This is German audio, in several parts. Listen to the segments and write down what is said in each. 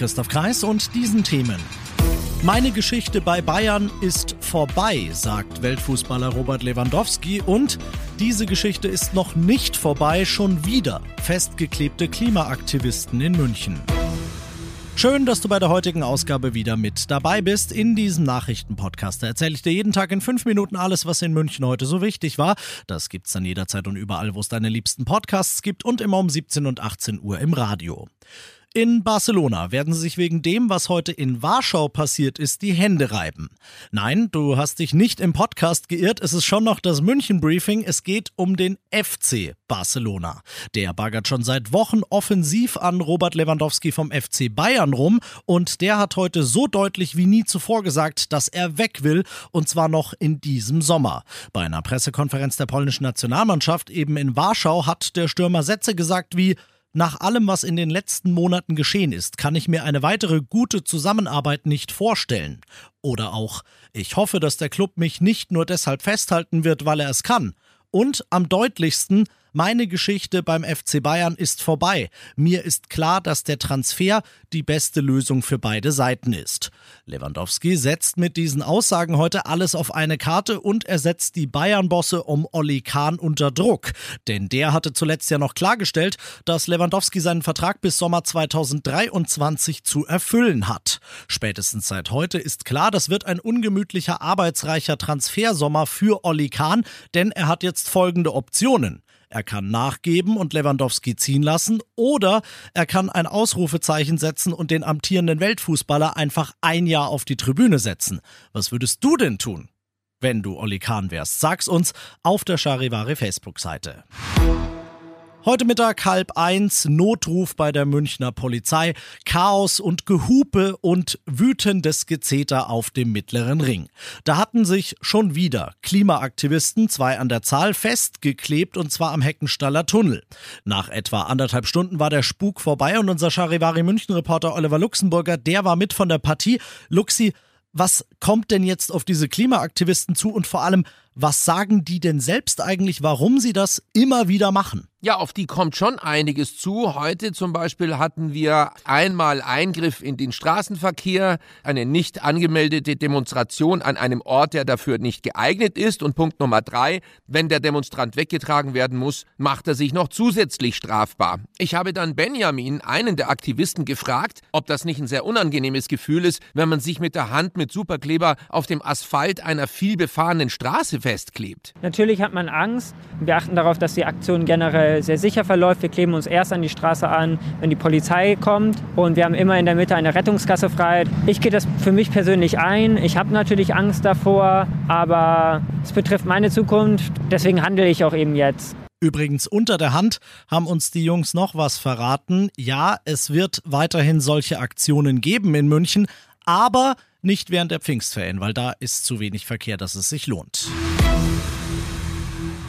Christoph Kreis und diesen Themen. Meine Geschichte bei Bayern ist vorbei, sagt Weltfußballer Robert Lewandowski und diese Geschichte ist noch nicht vorbei, schon wieder festgeklebte Klimaaktivisten in München. Schön, dass du bei der heutigen Ausgabe wieder mit dabei bist in diesem Nachrichtenpodcast. Erzähle ich dir jeden Tag in fünf Minuten alles, was in München heute so wichtig war. Das gibt's dann jederzeit und überall, wo es deine liebsten Podcasts gibt und immer um 17 und 18 Uhr im Radio. In Barcelona werden sie sich wegen dem, was heute in Warschau passiert ist, die Hände reiben. Nein, du hast dich nicht im Podcast geirrt, es ist schon noch das München-Briefing, es geht um den FC Barcelona. Der baggert schon seit Wochen offensiv an Robert Lewandowski vom FC Bayern rum und der hat heute so deutlich wie nie zuvor gesagt, dass er weg will und zwar noch in diesem Sommer. Bei einer Pressekonferenz der polnischen Nationalmannschaft eben in Warschau hat der Stürmer Sätze gesagt wie nach allem, was in den letzten Monaten geschehen ist, kann ich mir eine weitere gute Zusammenarbeit nicht vorstellen. Oder auch, ich hoffe, dass der Club mich nicht nur deshalb festhalten wird, weil er es kann. Und am deutlichsten, meine Geschichte beim FC Bayern ist vorbei. Mir ist klar, dass der Transfer die beste Lösung für beide Seiten ist. Lewandowski setzt mit diesen Aussagen heute alles auf eine Karte und er setzt die Bayern-Bosse um Olli Kahn unter Druck. Denn der hatte zuletzt ja noch klargestellt, dass Lewandowski seinen Vertrag bis Sommer 2023 zu erfüllen hat. Spätestens seit heute ist klar, das wird ein ungemütlicher, arbeitsreicher Transfersommer für Olli Kahn, denn er hat jetzt folgende Optionen. Er kann nachgeben und Lewandowski ziehen lassen oder er kann ein Ausrufezeichen setzen und den amtierenden Weltfußballer einfach ein Jahr auf die Tribüne setzen. Was würdest du denn tun, wenn du Olli Kahn wärst? Sag's uns auf der Charivari Facebook-Seite. Heute Mittag halb eins, Notruf bei der Münchner Polizei, Chaos und Gehupe und wütendes Gezeter auf dem mittleren Ring. Da hatten sich schon wieder Klimaaktivisten, zwei an der Zahl, festgeklebt und zwar am Heckenstaller Tunnel. Nach etwa anderthalb Stunden war der Spuk vorbei und unser Charivari München Reporter Oliver Luxemburger, der war mit von der Partie. Luxi, was kommt denn jetzt auf diese Klimaaktivisten zu und vor allem, was sagen die denn selbst eigentlich, warum sie das immer wieder machen? Ja, auf die kommt schon einiges zu. Heute zum Beispiel hatten wir einmal Eingriff in den Straßenverkehr, eine nicht angemeldete Demonstration an einem Ort, der dafür nicht geeignet ist. Und Punkt Nummer drei, wenn der Demonstrant weggetragen werden muss, macht er sich noch zusätzlich strafbar. Ich habe dann Benjamin, einen der Aktivisten, gefragt, ob das nicht ein sehr unangenehmes Gefühl ist, wenn man sich mit der Hand mit Superkleber auf dem Asphalt einer vielbefahrenen Straße festklebt. Natürlich hat man Angst. Wir achten darauf, dass die Aktion generell sehr sicher verläuft. Wir kleben uns erst an die Straße an, wenn die Polizei kommt. Und wir haben immer in der Mitte eine Rettungskasse frei. Ich gehe das für mich persönlich ein. Ich habe natürlich Angst davor, aber es betrifft meine Zukunft. Deswegen handle ich auch eben jetzt. Übrigens unter der Hand haben uns die Jungs noch was verraten. Ja, es wird weiterhin solche Aktionen geben in München, aber nicht während der Pfingstferien, weil da ist zu wenig Verkehr, dass es sich lohnt.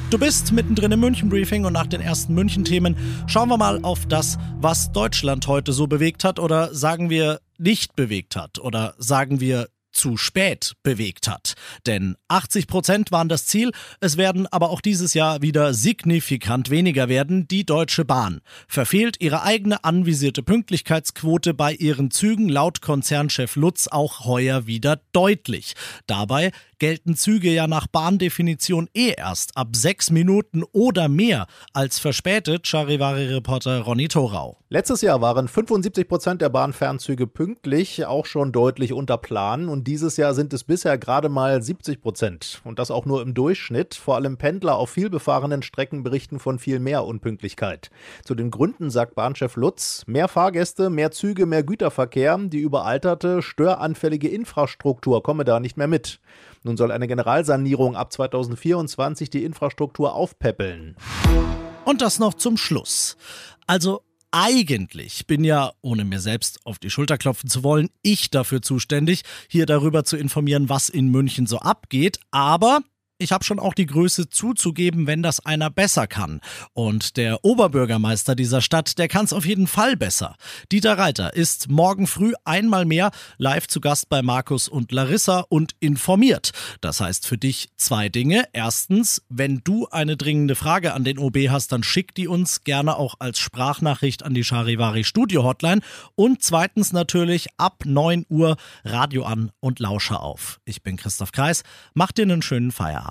Du bist mittendrin im München-Briefing und nach den ersten München-Themen schauen wir mal auf das, was Deutschland heute so bewegt hat oder sagen wir nicht bewegt hat oder sagen wir zu spät bewegt hat. Denn 80 Prozent waren das Ziel, es werden aber auch dieses Jahr wieder signifikant weniger werden. Die Deutsche Bahn verfehlt ihre eigene anvisierte Pünktlichkeitsquote bei ihren Zügen laut Konzernchef Lutz auch heuer wieder deutlich. Dabei gelten Züge ja nach Bahndefinition eh erst ab sechs Minuten oder mehr als verspätet, Charivari-Reporter Ronny Thorau. Letztes Jahr waren 75 Prozent der Bahnfernzüge pünktlich, auch schon deutlich unter Plan. Und dieses Jahr sind es bisher gerade mal 70 Prozent. Und das auch nur im Durchschnitt. Vor allem Pendler auf vielbefahrenen Strecken berichten von viel mehr Unpünktlichkeit. Zu den Gründen sagt Bahnchef Lutz, mehr Fahrgäste, mehr Züge, mehr Güterverkehr. Die überalterte, störanfällige Infrastruktur komme da nicht mehr mit. Nun soll eine Generalsanierung ab 2024 die Infrastruktur aufpäppeln. Und das noch zum Schluss. Also eigentlich bin ja, ohne mir selbst auf die Schulter klopfen zu wollen, ich dafür zuständig, hier darüber zu informieren, was in München so abgeht. Aber ich habe schon auch die Größe zuzugeben, wenn das einer besser kann. Und der Oberbürgermeister dieser Stadt, der kann es auf jeden Fall besser. Dieter Reiter ist morgen früh einmal mehr live zu Gast bei Markus und Larissa und informiert. Das heißt für dich zwei Dinge. Erstens, wenn du eine dringende Frage an den OB hast, dann schick die uns gerne auch als Sprachnachricht an die Charivari Studio Hotline. Und zweitens natürlich ab 9 Uhr Radio an und Lausche auf. Ich bin Christoph Kreis. Mach dir einen schönen Feierabend.